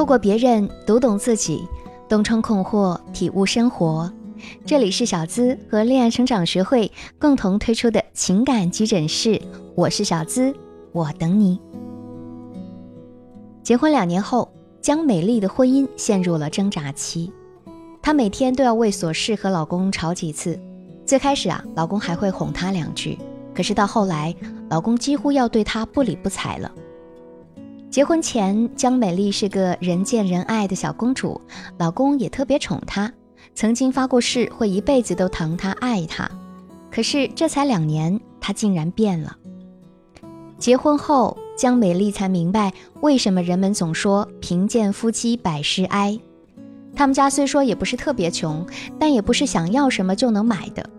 透过别人读懂自己，洞穿困惑，体悟生活。这里是小资和恋爱成长学会共同推出的情感急诊室，我是小资，我等你。结婚两年后，江美丽的婚姻陷入了挣扎期，她每天都要为琐事和老公吵几次。最开始啊，老公还会哄她两句，可是到后来，老公几乎要对她不理不睬了。结婚前，江美丽是个人见人爱的小公主，老公也特别宠她，曾经发过誓会一辈子都疼她爱她。可是这才两年，她竟然变了。结婚后，江美丽才明白为什么人们总说贫贱夫妻百事哀。他们家虽说也不是特别穷，但也不是想要什么就能买的。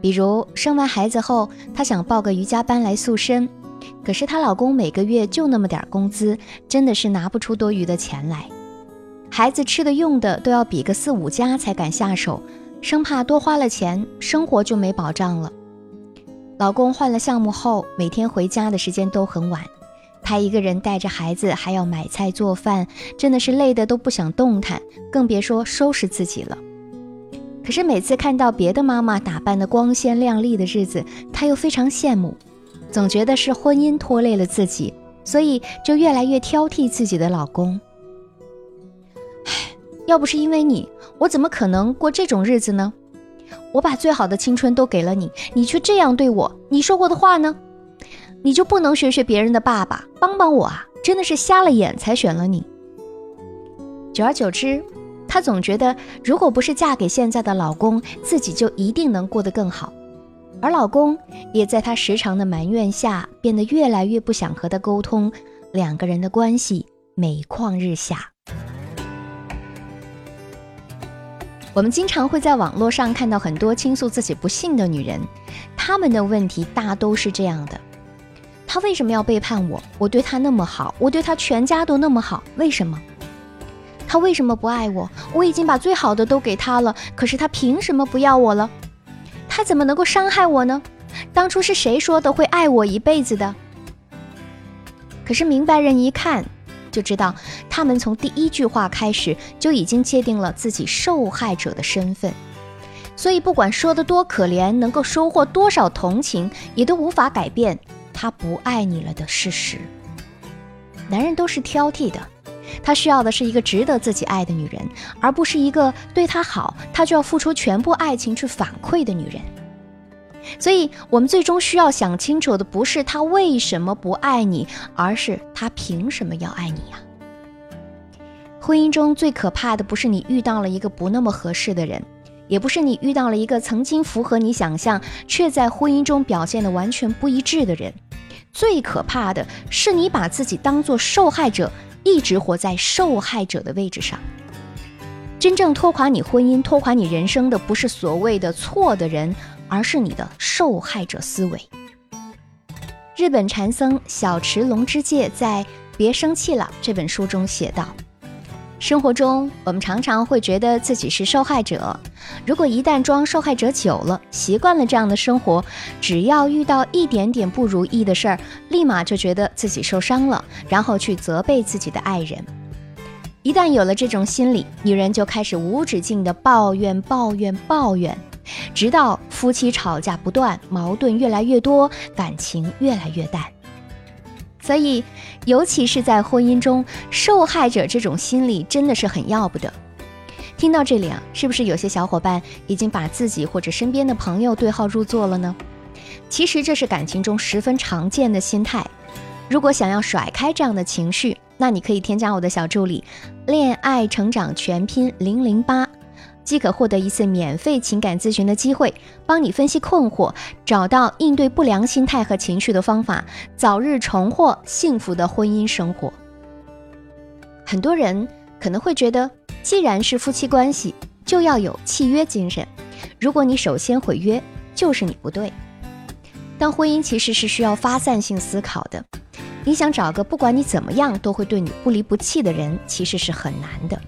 比如生完孩子后，她想报个瑜伽班来塑身。可是她老公每个月就那么点工资，真的是拿不出多余的钱来。孩子吃的用的都要比个四五家才敢下手，生怕多花了钱，生活就没保障了。老公换了项目后，每天回家的时间都很晚，她一个人带着孩子还要买菜做饭，真的是累得都不想动弹，更别说收拾自己了。可是每次看到别的妈妈打扮的光鲜亮丽的日子，她又非常羡慕。总觉得是婚姻拖累了自己，所以就越来越挑剔自己的老公。唉，要不是因为你，我怎么可能过这种日子呢？我把最好的青春都给了你，你却这样对我，你说过的话呢？你就不能学学别人的爸爸，帮帮我啊！真的是瞎了眼才选了你。久而久之，她总觉得，如果不是嫁给现在的老公，自己就一定能过得更好。而老公也在她时常的埋怨下，变得越来越不想和她沟通，两个人的关系每况日下。我们经常会在网络上看到很多倾诉自己不幸的女人，她们的问题大都是这样的：他为什么要背叛我？我对他那么好，我对他全家都那么好，为什么？他为什么不爱我？我已经把最好的都给他了，可是他凭什么不要我了？他怎么能够伤害我呢？当初是谁说的会爱我一辈子的？可是明白人一看就知道，他们从第一句话开始就已经界定了自己受害者的身份，所以不管说的多可怜，能够收获多少同情，也都无法改变他不爱你了的事实。男人都是挑剔的。他需要的是一个值得自己爱的女人，而不是一个对他好他就要付出全部爱情去反馈的女人。所以，我们最终需要想清楚的不是他为什么不爱你，而是他凭什么要爱你呀？婚姻中最可怕的不是你遇到了一个不那么合适的人，也不是你遇到了一个曾经符合你想象却在婚姻中表现的完全不一致的人，最可怕的是你把自己当做受害者。一直活在受害者的位置上。真正拖垮你婚姻、拖垮你人生的，不是所谓的错的人，而是你的受害者思维。日本禅僧小池龙之介在《别生气了》这本书中写道。生活中，我们常常会觉得自己是受害者。如果一旦装受害者久了，习惯了这样的生活，只要遇到一点点不如意的事儿，立马就觉得自己受伤了，然后去责备自己的爱人。一旦有了这种心理，女人就开始无止境的抱怨、抱怨、抱怨，直到夫妻吵架不断，矛盾越来越多，感情越来越淡。所以，尤其是在婚姻中，受害者这种心理真的是很要不得。听到这里啊，是不是有些小伙伴已经把自己或者身边的朋友对号入座了呢？其实这是感情中十分常见的心态。如果想要甩开这样的情绪，那你可以添加我的小助理“恋爱成长全拼零零八”。即可获得一次免费情感咨询的机会，帮你分析困惑，找到应对不良心态和情绪的方法，早日重获幸福的婚姻生活。很多人可能会觉得，既然是夫妻关系，就要有契约精神。如果你首先毁约，就是你不对。但婚姻其实是需要发散性思考的。你想找个不管你怎么样都会对你不离不弃的人，其实是很难的。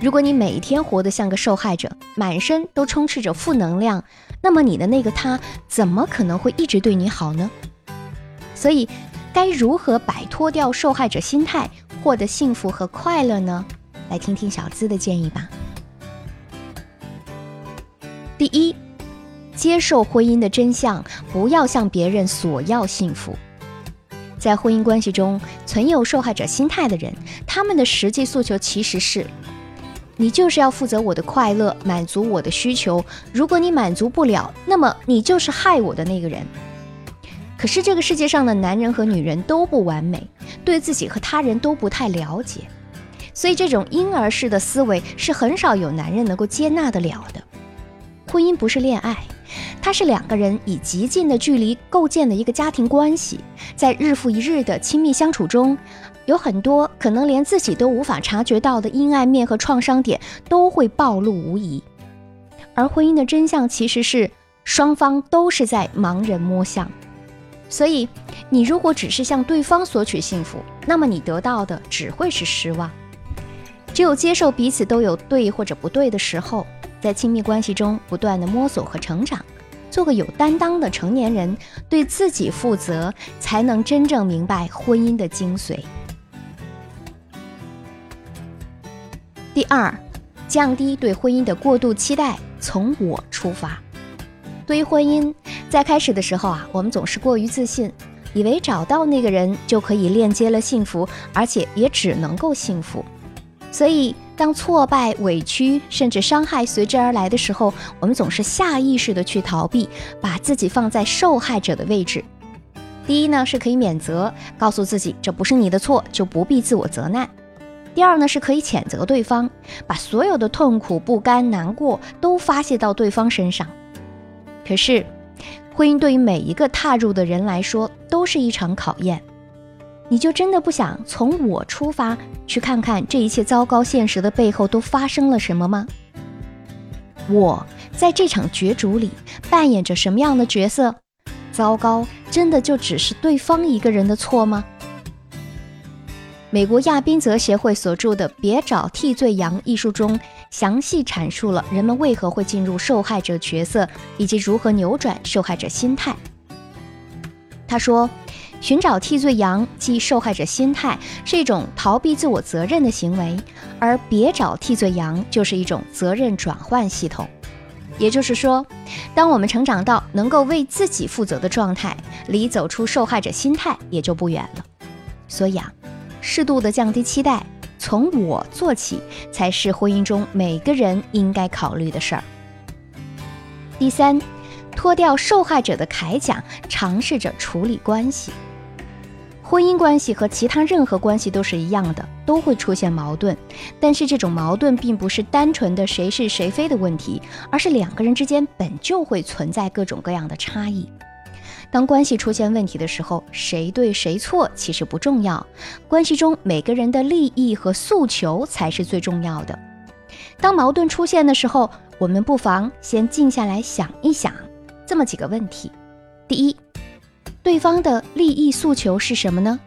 如果你每天活得像个受害者，满身都充斥着负能量，那么你的那个他怎么可能会一直对你好呢？所以，该如何摆脱掉受害者心态，获得幸福和快乐呢？来听听小资的建议吧。第一，接受婚姻的真相，不要向别人索要幸福。在婚姻关系中存有受害者心态的人，他们的实际诉求其实是：你就是要负责我的快乐，满足我的需求。如果你满足不了，那么你就是害我的那个人。可是这个世界上的男人和女人都不完美，对自己和他人都不太了解，所以这种婴儿式的思维是很少有男人能够接纳得了的。婚姻不是恋爱，它是两个人以极近的距离构建的一个家庭关系，在日复一日的亲密相处中，有很多可能连自己都无法察觉到的阴暗面和创伤点都会暴露无遗。而婚姻的真相其实是双方都是在盲人摸象。所以，你如果只是向对方索取幸福，那么你得到的只会是失望。只有接受彼此都有对或者不对的时候，在亲密关系中不断的摸索和成长，做个有担当的成年人，对自己负责，才能真正明白婚姻的精髓。第二，降低对婚姻的过度期待，从我出发。对于婚姻。在开始的时候啊，我们总是过于自信，以为找到那个人就可以链接了幸福，而且也只能够幸福。所以，当挫败、委屈甚至伤害随之而来的时候，我们总是下意识的去逃避，把自己放在受害者的位置。第一呢，是可以免责，告诉自己这不是你的错，就不必自我责难；第二呢，是可以谴责对方，把所有的痛苦、不甘、难过都发泄到对方身上。可是。婚姻对于每一个踏入的人来说都是一场考验，你就真的不想从我出发去看看这一切糟糕现实的背后都发生了什么吗？我在这场角逐里扮演着什么样的角色？糟糕，真的就只是对方一个人的错吗？美国亚宾泽协会所著的《别找替罪羊》一书中。详细阐述了人们为何会进入受害者角色，以及如何扭转受害者心态。他说：“寻找替罪羊即受害者心态是一种逃避自我责任的行为，而别找替罪羊就是一种责任转换系统。也就是说，当我们成长到能够为自己负责的状态，离走出受害者心态也就不远了。所以啊，适度的降低期待。”从我做起，才是婚姻中每个人应该考虑的事儿。第三，脱掉受害者的铠甲，尝试着处理关系。婚姻关系和其他任何关系都是一样的，都会出现矛盾。但是这种矛盾并不是单纯的谁是谁非的问题，而是两个人之间本就会存在各种各样的差异。当关系出现问题的时候，谁对谁错其实不重要，关系中每个人的利益和诉求才是最重要的。当矛盾出现的时候，我们不妨先静下来想一想这么几个问题：第一，对方的利益诉求是什么呢？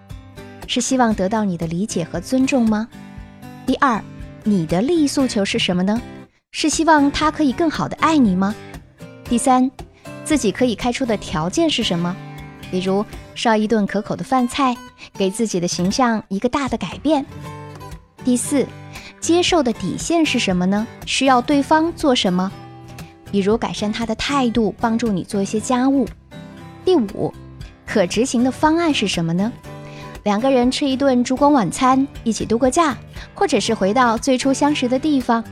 是希望得到你的理解和尊重吗？第二，你的利益诉求是什么呢？是希望他可以更好的爱你吗？第三。自己可以开出的条件是什么？比如烧一顿可口的饭菜，给自己的形象一个大的改变。第四，接受的底线是什么呢？需要对方做什么？比如改善他的态度，帮助你做一些家务。第五，可执行的方案是什么呢？两个人吃一顿烛光晚餐，一起度个假，或者是回到最初相识的地方。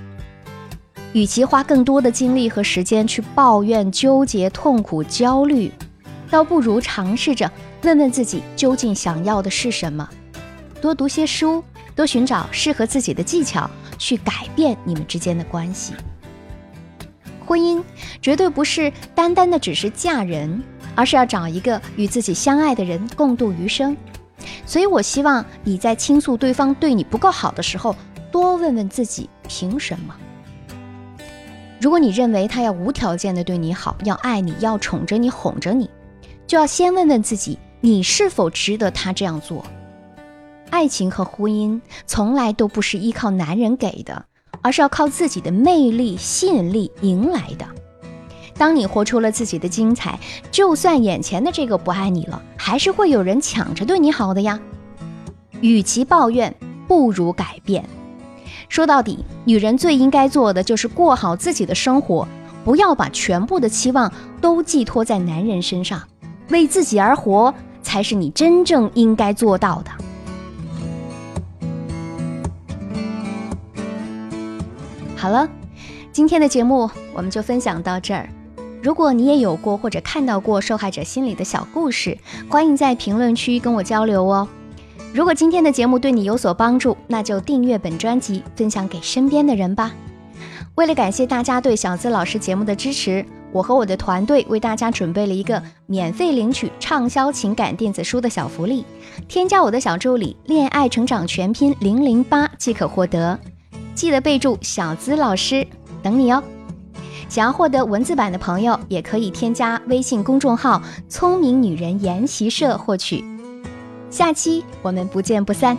与其花更多的精力和时间去抱怨、纠结、痛苦、焦虑，倒不如尝试着问问自己究竟想要的是什么。多读些书，多寻找适合自己的技巧，去改变你们之间的关系。婚姻绝对不是单单的只是嫁人，而是要找一个与自己相爱的人共度余生。所以我希望你在倾诉对方对你不够好的时候，多问问自己凭什么。如果你认为他要无条件的对你好，要爱你，要宠着你，哄着你，就要先问问自己，你是否值得他这样做？爱情和婚姻从来都不是依靠男人给的，而是要靠自己的魅力、吸引力赢来的。当你活出了自己的精彩，就算眼前的这个不爱你了，还是会有人抢着对你好的呀。与其抱怨，不如改变。说到底，女人最应该做的就是过好自己的生活，不要把全部的期望都寄托在男人身上，为自己而活才是你真正应该做到的。好了，今天的节目我们就分享到这儿。如果你也有过或者看到过受害者心里的小故事，欢迎在评论区跟我交流哦。如果今天的节目对你有所帮助，那就订阅本专辑，分享给身边的人吧。为了感谢大家对小资老师节目的支持，我和我的团队为大家准备了一个免费领取畅销情感电子书的小福利，添加我的小助理“恋爱成长全拼零零八”即可获得。记得备注“小资老师”，等你哦。想要获得文字版的朋友，也可以添加微信公众号“聪明女人研习社”获取。下期我们不见不散。